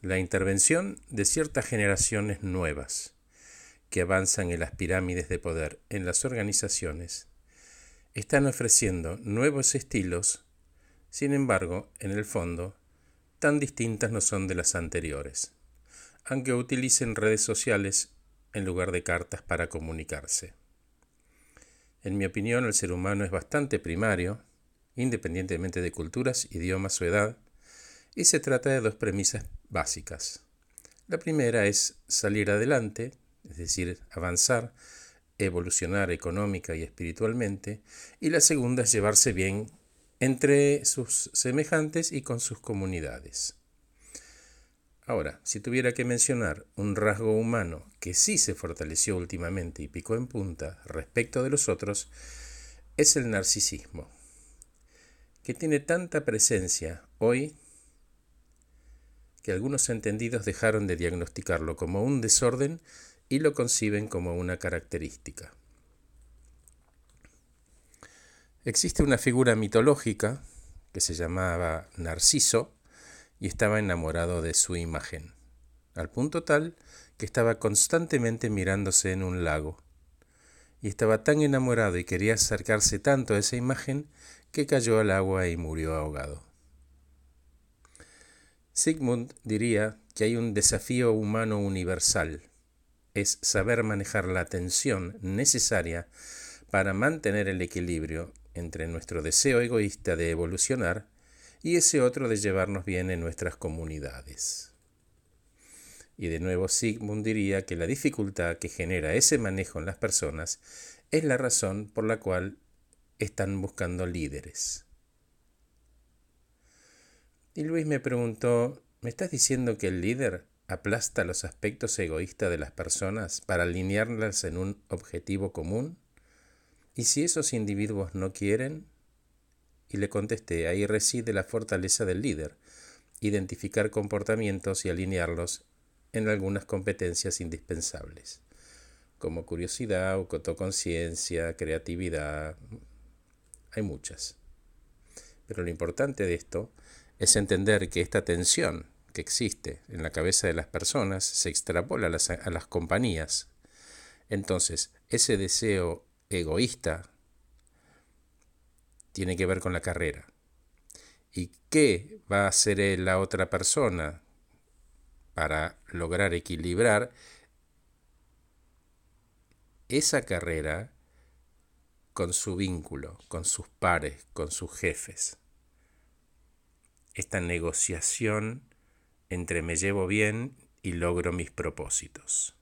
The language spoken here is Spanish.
la intervención de ciertas generaciones nuevas que avanzan en las pirámides de poder en las organizaciones están ofreciendo nuevos estilos, sin embargo, en el fondo, tan distintas no son de las anteriores, aunque utilicen redes sociales en lugar de cartas para comunicarse. En mi opinión, el ser humano es bastante primario, independientemente de culturas, idiomas o edad, y se trata de dos premisas básicas. La primera es salir adelante, es decir, avanzar, evolucionar económica y espiritualmente, y la segunda es llevarse bien entre sus semejantes y con sus comunidades. Ahora, si tuviera que mencionar un rasgo humano que sí se fortaleció últimamente y picó en punta respecto de los otros, es el narcisismo, que tiene tanta presencia hoy que algunos entendidos dejaron de diagnosticarlo como un desorden y lo conciben como una característica. Existe una figura mitológica que se llamaba Narciso y estaba enamorado de su imagen, al punto tal que estaba constantemente mirándose en un lago. Y estaba tan enamorado y quería acercarse tanto a esa imagen que cayó al agua y murió ahogado. Sigmund diría que hay un desafío humano universal, es saber manejar la tensión necesaria para mantener el equilibrio entre nuestro deseo egoísta de evolucionar y ese otro de llevarnos bien en nuestras comunidades. Y de nuevo Sigmund diría que la dificultad que genera ese manejo en las personas es la razón por la cual están buscando líderes. Y Luis me preguntó, ¿me estás diciendo que el líder aplasta los aspectos egoístas de las personas para alinearlas en un objetivo común? ¿Y si esos individuos no quieren? Y le contesté, ahí reside la fortaleza del líder, identificar comportamientos y alinearlos en algunas competencias indispensables, como curiosidad, autoconciencia, creatividad, hay muchas. Pero lo importante de esto es entender que esta tensión que existe en la cabeza de las personas se extrapola a las, a las compañías. Entonces, ese deseo egoísta tiene que ver con la carrera. ¿Y qué va a hacer la otra persona para lograr equilibrar esa carrera con su vínculo, con sus pares, con sus jefes? Esta negociación entre me llevo bien y logro mis propósitos.